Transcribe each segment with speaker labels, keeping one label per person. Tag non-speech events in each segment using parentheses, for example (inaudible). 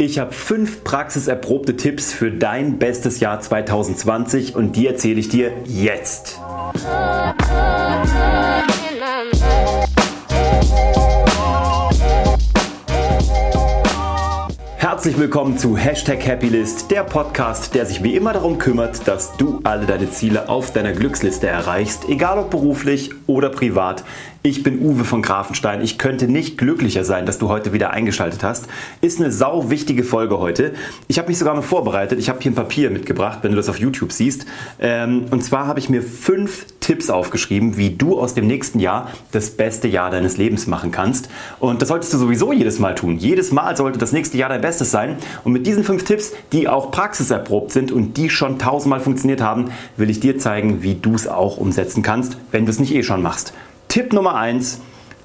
Speaker 1: Ich habe fünf praxiserprobte Tipps für dein bestes Jahr 2020 und die erzähle ich dir jetzt. Herzlich willkommen zu Hashtag Happylist, der Podcast, der sich wie immer darum kümmert, dass du alle deine Ziele auf deiner Glücksliste erreichst, egal ob beruflich oder privat. Ich bin Uwe von Grafenstein. Ich könnte nicht glücklicher sein, dass du heute wieder eingeschaltet hast. Ist eine sau wichtige Folge heute. Ich habe mich sogar noch vorbereitet. Ich habe hier ein Papier mitgebracht, wenn du das auf YouTube siehst. Ähm, und zwar habe ich mir fünf Tipps aufgeschrieben, wie du aus dem nächsten Jahr das beste Jahr deines Lebens machen kannst. Und das solltest du sowieso jedes Mal tun. Jedes Mal sollte das nächste Jahr dein Bestes sein. Und mit diesen fünf Tipps, die auch praxiserprobt sind und die schon tausendmal funktioniert haben, will ich dir zeigen, wie du es auch umsetzen kannst, wenn du es nicht eh schon machst. Tipp Nummer 1,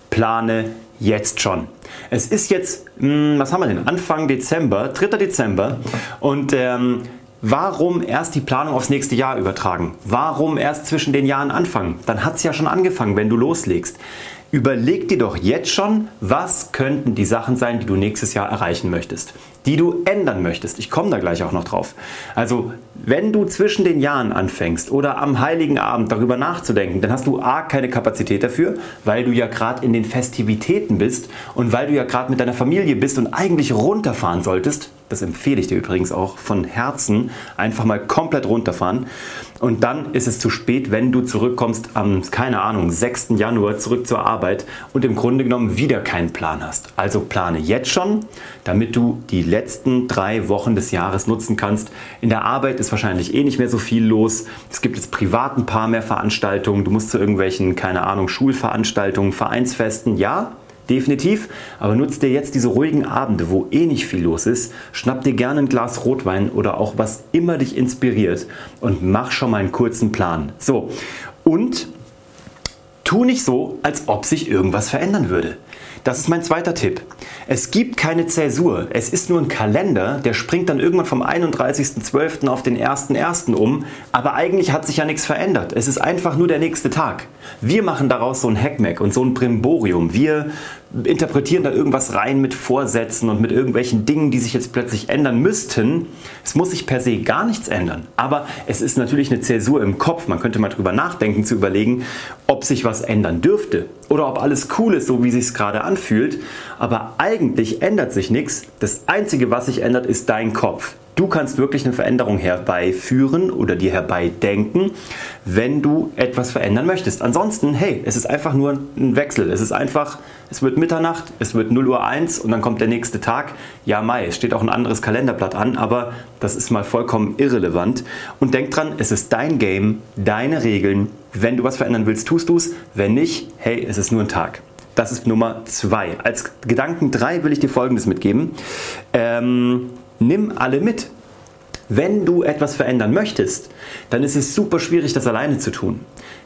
Speaker 1: plane jetzt schon. Es ist jetzt, hm, was haben wir denn? Anfang Dezember, 3. Dezember und ähm, Warum erst die Planung aufs nächste Jahr übertragen? Warum erst zwischen den Jahren anfangen? Dann hat es ja schon angefangen, wenn du loslegst. Überleg dir doch jetzt schon, was könnten die Sachen sein, die du nächstes Jahr erreichen möchtest, die du ändern möchtest. Ich komme da gleich auch noch drauf. Also, wenn du zwischen den Jahren anfängst oder am heiligen Abend darüber nachzudenken, dann hast du A keine Kapazität dafür, weil du ja gerade in den Festivitäten bist und weil du ja gerade mit deiner Familie bist und eigentlich runterfahren solltest, das empfehle ich dir übrigens auch von Herzen, einfach mal komplett runterfahren. Und dann ist es zu spät, wenn du zurückkommst am, keine Ahnung, 6. Januar zurück zur Arbeit und im Grunde genommen wieder keinen Plan hast. Also plane jetzt schon, damit du die letzten drei Wochen des Jahres nutzen kannst. In der Arbeit ist wahrscheinlich eh nicht mehr so viel los. Es gibt jetzt privat ein paar mehr Veranstaltungen. Du musst zu irgendwelchen, keine Ahnung, Schulveranstaltungen, Vereinsfesten. Ja, Definitiv, aber nutzt dir jetzt diese ruhigen Abende, wo eh nicht viel los ist, schnapp dir gerne ein Glas Rotwein oder auch was immer dich inspiriert und mach schon mal einen kurzen Plan. So, und tu nicht so, als ob sich irgendwas verändern würde. Das ist mein zweiter Tipp. Es gibt keine Zäsur. Es ist nur ein Kalender, der springt dann irgendwann vom 31.12. auf den 1.1. um. Aber eigentlich hat sich ja nichts verändert. Es ist einfach nur der nächste Tag. Wir machen daraus so ein Hackmack und so ein Brimborium. Wir interpretieren da irgendwas rein mit Vorsätzen und mit irgendwelchen Dingen, die sich jetzt plötzlich ändern müssten. Es muss sich per se gar nichts ändern. Aber es ist natürlich eine Zäsur im Kopf. Man könnte mal drüber nachdenken, zu überlegen, ob sich was ändern dürfte oder ob alles cool ist, so wie sich es gerade anfühlt. Aber eigentlich ändert sich nichts. Das Einzige, was sich ändert, ist dein Kopf. Du kannst wirklich eine Veränderung herbeiführen oder dir herbeidenken, wenn du etwas verändern möchtest. Ansonsten, hey, es ist einfach nur ein Wechsel. Es ist einfach, es wird Mitternacht, es wird 0 Uhr 1 und dann kommt der nächste Tag. Ja, Mai, es steht auch ein anderes Kalenderblatt an, aber das ist mal vollkommen irrelevant. Und denk dran, es ist dein Game, deine Regeln. Wenn du was verändern willst, tust du es. Wenn nicht, hey, es ist nur ein Tag. Das ist Nummer zwei. Als Gedanken drei will ich dir Folgendes mitgeben. Ähm, nimm alle mit. Wenn du etwas verändern möchtest, dann ist es super schwierig, das alleine zu tun.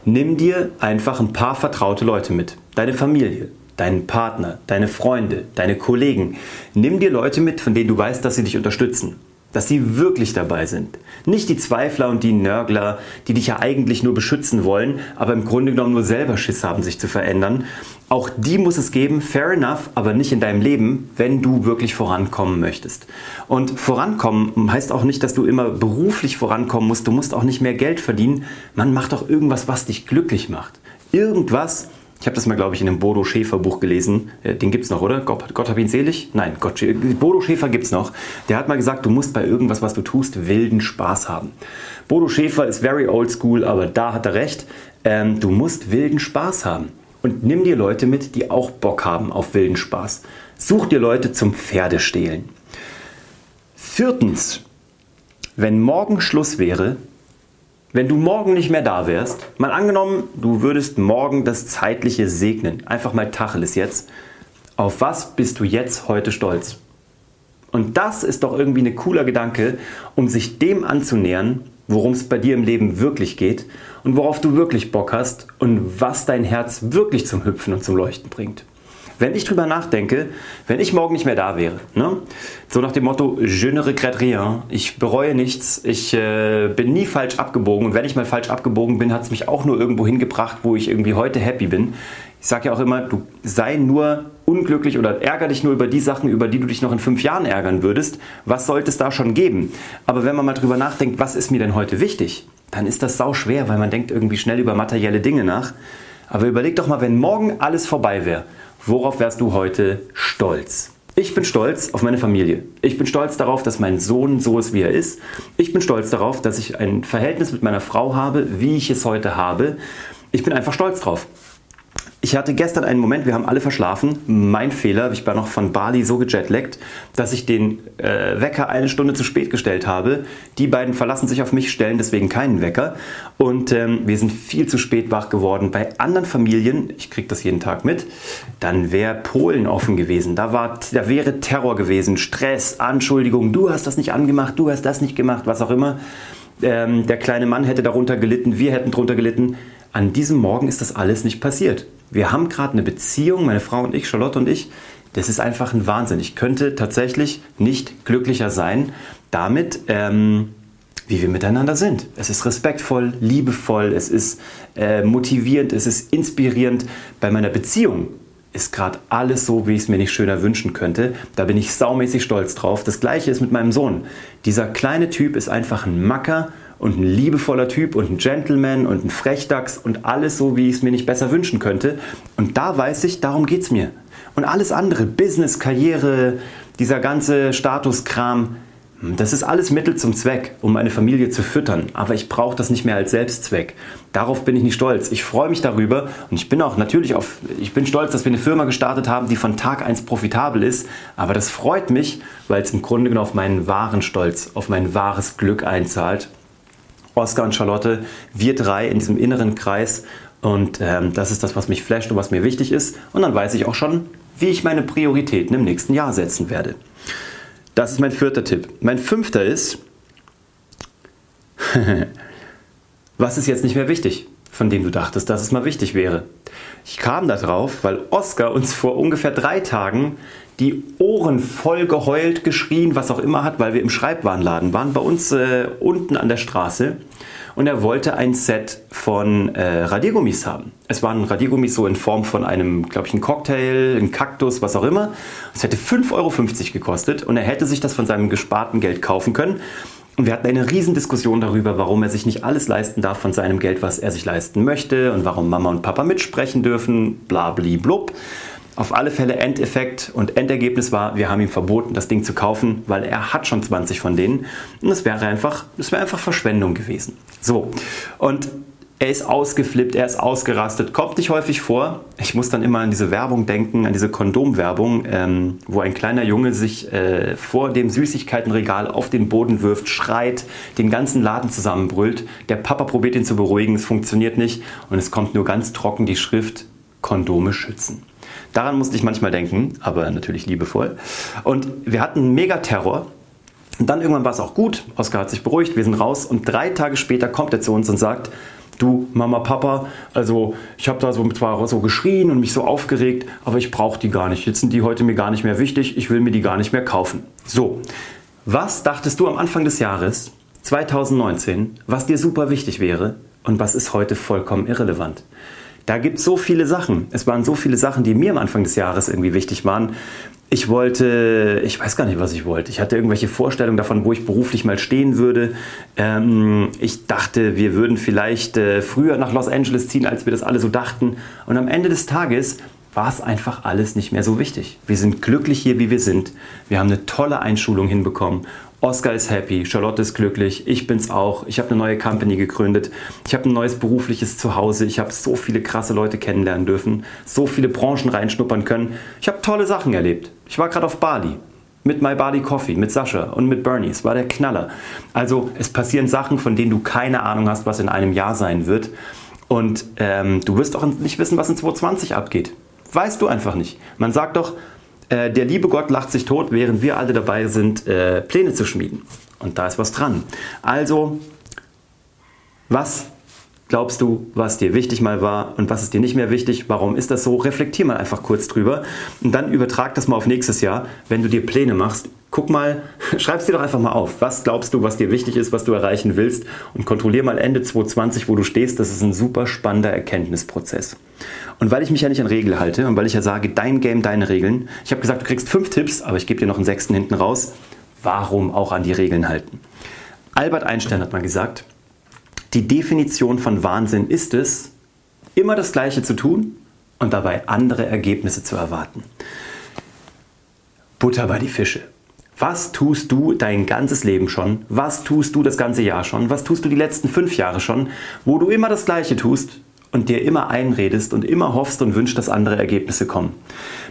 Speaker 1: Nimm dir einfach ein paar vertraute Leute mit. Deine Familie, deinen Partner, deine Freunde, deine Kollegen. Nimm dir Leute mit, von denen du weißt, dass sie dich unterstützen dass sie wirklich dabei sind. Nicht die Zweifler und die Nörgler, die dich ja eigentlich nur beschützen wollen, aber im Grunde genommen nur selber Schiss haben, sich zu verändern. Auch die muss es geben, fair enough, aber nicht in deinem Leben, wenn du wirklich vorankommen möchtest. Und vorankommen heißt auch nicht, dass du immer beruflich vorankommen musst. Du musst auch nicht mehr Geld verdienen. Man macht doch irgendwas, was dich glücklich macht. Irgendwas, ich habe das mal, glaube ich, in einem Bodo Schäfer Buch gelesen. Äh, den gibt es noch, oder? Gott, Gott hab ihn selig? Nein, Gott, Bodo Schäfer gibt es noch. Der hat mal gesagt, du musst bei irgendwas, was du tust, wilden Spaß haben. Bodo Schäfer ist very old school, aber da hat er recht. Ähm, du musst wilden Spaß haben. Und nimm dir Leute mit, die auch Bock haben auf wilden Spaß. Such dir Leute zum Pferdestehlen. Viertens, wenn morgen Schluss wäre, wenn du morgen nicht mehr da wärst, mal angenommen, du würdest morgen das Zeitliche segnen, einfach mal Tacheles jetzt, auf was bist du jetzt heute stolz? Und das ist doch irgendwie ein cooler Gedanke, um sich dem anzunähern, worum es bei dir im Leben wirklich geht und worauf du wirklich Bock hast und was dein Herz wirklich zum Hüpfen und zum Leuchten bringt. Wenn ich drüber nachdenke, wenn ich morgen nicht mehr da wäre, ne? so nach dem Motto, je ne regrette rien, ich bereue nichts, ich äh, bin nie falsch abgebogen und wenn ich mal falsch abgebogen bin, hat es mich auch nur irgendwo hingebracht, wo ich irgendwie heute happy bin. Ich sage ja auch immer, du sei nur unglücklich oder ärger dich nur über die Sachen, über die du dich noch in fünf Jahren ärgern würdest. Was sollte es da schon geben? Aber wenn man mal drüber nachdenkt, was ist mir denn heute wichtig, dann ist das sau schwer, weil man denkt irgendwie schnell über materielle Dinge nach. Aber überleg doch mal, wenn morgen alles vorbei wäre, worauf wärst du heute stolz? Ich bin stolz auf meine Familie. Ich bin stolz darauf, dass mein Sohn so ist, wie er ist. Ich bin stolz darauf, dass ich ein Verhältnis mit meiner Frau habe, wie ich es heute habe. Ich bin einfach stolz drauf. Ich hatte gestern einen Moment, wir haben alle verschlafen. Mein Fehler, ich war noch von Bali so gejetlaggt, dass ich den äh, Wecker eine Stunde zu spät gestellt habe. Die beiden verlassen sich auf mich, stellen deswegen keinen Wecker. Und ähm, wir sind viel zu spät wach geworden. Bei anderen Familien, ich kriege das jeden Tag mit, dann wäre Polen offen gewesen. Da, war, da wäre Terror gewesen, Stress, Anschuldigung, du hast das nicht angemacht, du hast das nicht gemacht, was auch immer. Ähm, der kleine Mann hätte darunter gelitten, wir hätten darunter gelitten. An diesem Morgen ist das alles nicht passiert. Wir haben gerade eine Beziehung, meine Frau und ich, Charlotte und ich. Das ist einfach ein Wahnsinn. Ich könnte tatsächlich nicht glücklicher sein damit, ähm, wie wir miteinander sind. Es ist respektvoll, liebevoll, es ist äh, motivierend, es ist inspirierend. Bei meiner Beziehung ist gerade alles so, wie ich es mir nicht schöner wünschen könnte. Da bin ich saumäßig stolz drauf. Das gleiche ist mit meinem Sohn. Dieser kleine Typ ist einfach ein Macker und ein liebevoller Typ und ein Gentleman und ein Frechdachs und alles so, wie ich es mir nicht besser wünschen könnte. Und da weiß ich, darum geht es mir. Und alles andere, Business, Karriere, dieser ganze Statuskram, das ist alles Mittel zum Zweck, um meine Familie zu füttern. Aber ich brauche das nicht mehr als Selbstzweck. Darauf bin ich nicht stolz. Ich freue mich darüber und ich bin auch natürlich auf, ich bin stolz, dass wir eine Firma gestartet haben, die von Tag 1 profitabel ist. Aber das freut mich, weil es im Grunde genommen auf meinen wahren Stolz, auf mein wahres Glück einzahlt. Oscar und Charlotte, wir drei in diesem inneren Kreis. Und ähm, das ist das, was mich flasht und was mir wichtig ist. Und dann weiß ich auch schon, wie ich meine Prioritäten im nächsten Jahr setzen werde. Das ist mein vierter Tipp. Mein fünfter ist, (laughs) was ist jetzt nicht mehr wichtig, von dem du dachtest, dass es mal wichtig wäre? Ich kam darauf, weil Oscar uns vor ungefähr drei Tagen die Ohren voll geheult, geschrien, was auch immer hat, weil wir im Schreibwarenladen waren, bei uns äh, unten an der Straße. Und er wollte ein Set von äh, Radiergummis haben. Es waren Radiergummis so in Form von einem, glaube ich, ein Cocktail, ein Kaktus, was auch immer. Es hätte 5,50 Euro gekostet und er hätte sich das von seinem gesparten Geld kaufen können. Und wir hatten eine Riesendiskussion darüber, warum er sich nicht alles leisten darf von seinem Geld, was er sich leisten möchte und warum Mama und Papa mitsprechen dürfen, bla bli blub. Auf alle Fälle Endeffekt und Endergebnis war, wir haben ihm verboten, das Ding zu kaufen, weil er hat schon 20 von denen. Und das wäre einfach, das wäre einfach Verschwendung gewesen. So. Und er ist ausgeflippt, er ist ausgerastet, kommt nicht häufig vor. Ich muss dann immer an diese Werbung denken, an diese Kondomwerbung, ähm, wo ein kleiner Junge sich äh, vor dem Süßigkeitenregal auf den Boden wirft, schreit, den ganzen Laden zusammenbrüllt. Der Papa probiert ihn zu beruhigen, es funktioniert nicht und es kommt nur ganz trocken die Schrift Kondome schützen. Daran musste ich manchmal denken, aber natürlich liebevoll. Und wir hatten mega Terror. Und dann irgendwann war es auch gut. Oskar hat sich beruhigt, wir sind raus. Und drei Tage später kommt er zu uns und sagt, du Mama, Papa, also ich habe da so zwar so geschrien und mich so aufgeregt, aber ich brauche die gar nicht. Jetzt sind die heute mir gar nicht mehr wichtig, ich will mir die gar nicht mehr kaufen. So, was dachtest du am Anfang des Jahres 2019, was dir super wichtig wäre und was ist heute vollkommen irrelevant? Da gibt es so viele Sachen. Es waren so viele Sachen, die mir am Anfang des Jahres irgendwie wichtig waren. Ich wollte, ich weiß gar nicht, was ich wollte. Ich hatte irgendwelche Vorstellungen davon, wo ich beruflich mal stehen würde. Ähm, ich dachte, wir würden vielleicht äh, früher nach Los Angeles ziehen, als wir das alle so dachten. Und am Ende des Tages war es einfach alles nicht mehr so wichtig. Wir sind glücklich hier, wie wir sind. Wir haben eine tolle Einschulung hinbekommen Oscar ist happy, Charlotte ist glücklich, ich bin's auch. Ich habe eine neue Company gegründet. Ich habe ein neues berufliches Zuhause. Ich habe so viele krasse Leute kennenlernen dürfen, so viele Branchen reinschnuppern können. Ich habe tolle Sachen erlebt. Ich war gerade auf Bali mit My Bali Coffee, mit Sascha und mit Bernie. Es war der Knaller. Also es passieren Sachen, von denen du keine Ahnung hast, was in einem Jahr sein wird. Und ähm, du wirst auch nicht wissen, was in 2020 abgeht. Weißt du einfach nicht. Man sagt doch, äh, der liebe Gott lacht sich tot, während wir alle dabei sind, äh, Pläne zu schmieden. Und da ist was dran. Also, was glaubst du, was dir wichtig mal war und was ist dir nicht mehr wichtig? Warum ist das so? Reflektier mal einfach kurz drüber und dann übertrag das mal auf nächstes Jahr, wenn du dir Pläne machst Guck mal, (laughs) schreib es dir doch einfach mal auf. Was glaubst du, was dir wichtig ist, was du erreichen willst? Und kontrollier mal Ende 2020, wo du stehst. Das ist ein super spannender Erkenntnisprozess. Und weil ich mich ja nicht an Regeln halte und weil ich ja sage, dein Game, deine Regeln. Ich habe gesagt, du kriegst fünf Tipps, aber ich gebe dir noch einen sechsten hinten raus. Warum auch an die Regeln halten? Albert Einstein hat mal gesagt, die Definition von Wahnsinn ist es, immer das Gleiche zu tun und dabei andere Ergebnisse zu erwarten. Butter bei die Fische. Was tust du dein ganzes Leben schon? Was tust du das ganze Jahr schon? Was tust du die letzten fünf Jahre schon, wo du immer das Gleiche tust und dir immer einredest und immer hoffst und wünschst, dass andere Ergebnisse kommen?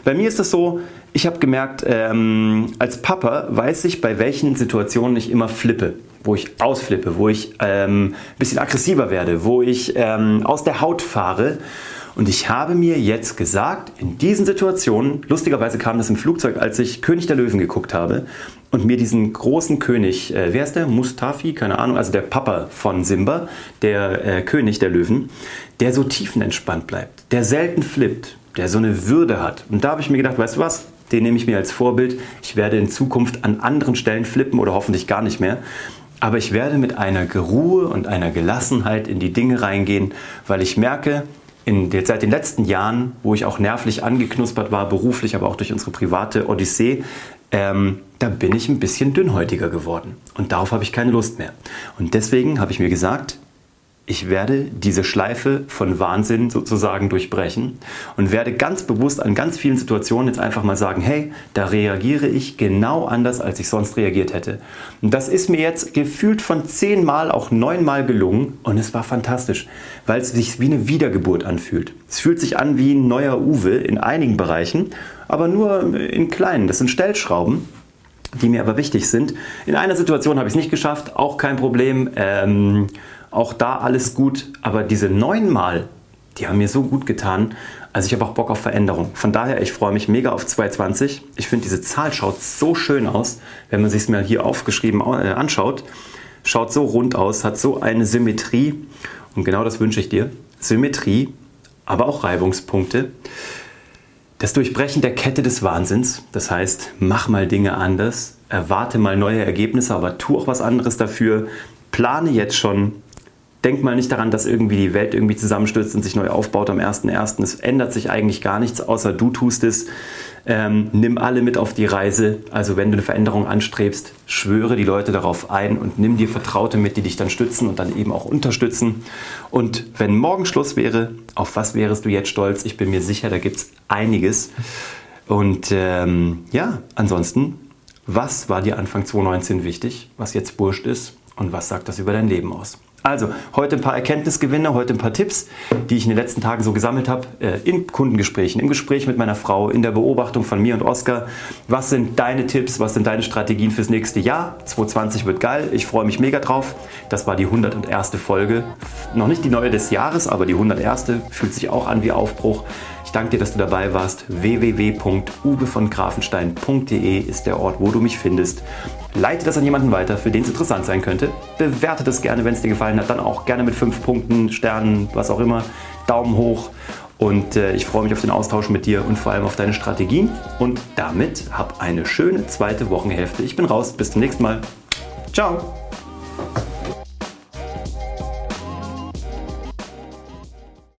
Speaker 1: Bei mir ist es so, ich habe gemerkt, ähm, als Papa weiß ich, bei welchen Situationen ich immer flippe wo ich ausflippe, wo ich ähm, ein bisschen aggressiver werde, wo ich ähm, aus der Haut fahre. Und ich habe mir jetzt gesagt, in diesen Situationen, lustigerweise kam das im Flugzeug, als ich König der Löwen geguckt habe und mir diesen großen König, äh, wer ist der? Mustafi? Keine Ahnung, also der Papa von Simba, der äh, König der Löwen, der so tiefenentspannt bleibt, der selten flippt, der so eine Würde hat. Und da habe ich mir gedacht, weißt du was? Den nehme ich mir als Vorbild. Ich werde in Zukunft an anderen Stellen flippen oder hoffentlich gar nicht mehr. Aber ich werde mit einer Ruhe und einer Gelassenheit in die Dinge reingehen, weil ich merke, in seit den letzten Jahren, wo ich auch nervlich angeknuspert war, beruflich, aber auch durch unsere private Odyssee, ähm, da bin ich ein bisschen dünnhäutiger geworden. Und darauf habe ich keine Lust mehr. Und deswegen habe ich mir gesagt, ich werde diese Schleife von Wahnsinn sozusagen durchbrechen und werde ganz bewusst an ganz vielen Situationen jetzt einfach mal sagen, hey, da reagiere ich genau anders, als ich sonst reagiert hätte. Und das ist mir jetzt gefühlt von zehnmal, auch neunmal gelungen und es war fantastisch, weil es sich wie eine Wiedergeburt anfühlt. Es fühlt sich an wie ein neuer Uwe in einigen Bereichen, aber nur in kleinen. Das sind Stellschrauben die mir aber wichtig sind. In einer Situation habe ich es nicht geschafft, auch kein Problem. Ähm, auch da alles gut, aber diese neunmal, die haben mir so gut getan. Also ich habe auch Bock auf Veränderung. Von daher, ich freue mich mega auf 220. Ich finde, diese Zahl schaut so schön aus, wenn man sich es mal hier aufgeschrieben äh, anschaut. Schaut so rund aus, hat so eine Symmetrie. Und genau das wünsche ich dir. Symmetrie, aber auch Reibungspunkte. Das Durchbrechen der Kette des Wahnsinns. Das heißt, mach mal Dinge anders, erwarte mal neue Ergebnisse, aber tu auch was anderes dafür. Plane jetzt schon denk mal nicht daran, dass irgendwie die Welt irgendwie zusammenstürzt und sich neu aufbaut am 1.1. Es ändert sich eigentlich gar nichts, außer du tust es. Ähm, nimm alle mit auf die Reise. Also wenn du eine Veränderung anstrebst, schwöre die Leute darauf ein und nimm dir Vertraute mit, die dich dann stützen und dann eben auch unterstützen. Und wenn morgen Schluss wäre, auf was wärest du jetzt stolz? Ich bin mir sicher, da gibt es einiges. Und ähm, ja, ansonsten, was war dir Anfang 2019 wichtig, was jetzt wurscht ist und was sagt das über dein Leben aus? Also, heute ein paar Erkenntnisgewinne, heute ein paar Tipps, die ich in den letzten Tagen so gesammelt habe, äh, in Kundengesprächen, im Gespräch mit meiner Frau, in der Beobachtung von mir und Oskar. Was sind deine Tipps, was sind deine Strategien fürs nächste Jahr? 2020 wird geil, ich freue mich mega drauf. Das war die 101. Folge. Noch nicht die neue des Jahres, aber die 101. fühlt sich auch an wie Aufbruch. Danke dir, dass du dabei warst. www.uwevongrafenstein.de ist der Ort, wo du mich findest. Leite das an jemanden weiter, für den es interessant sein könnte. Bewerte das gerne, wenn es dir gefallen hat. Dann auch gerne mit fünf Punkten, Sternen, was auch immer. Daumen hoch. Und äh, ich freue mich auf den Austausch mit dir und vor allem auf deine Strategien. Und damit hab eine schöne zweite Wochenhälfte. Ich bin raus. Bis zum nächsten Mal. Ciao.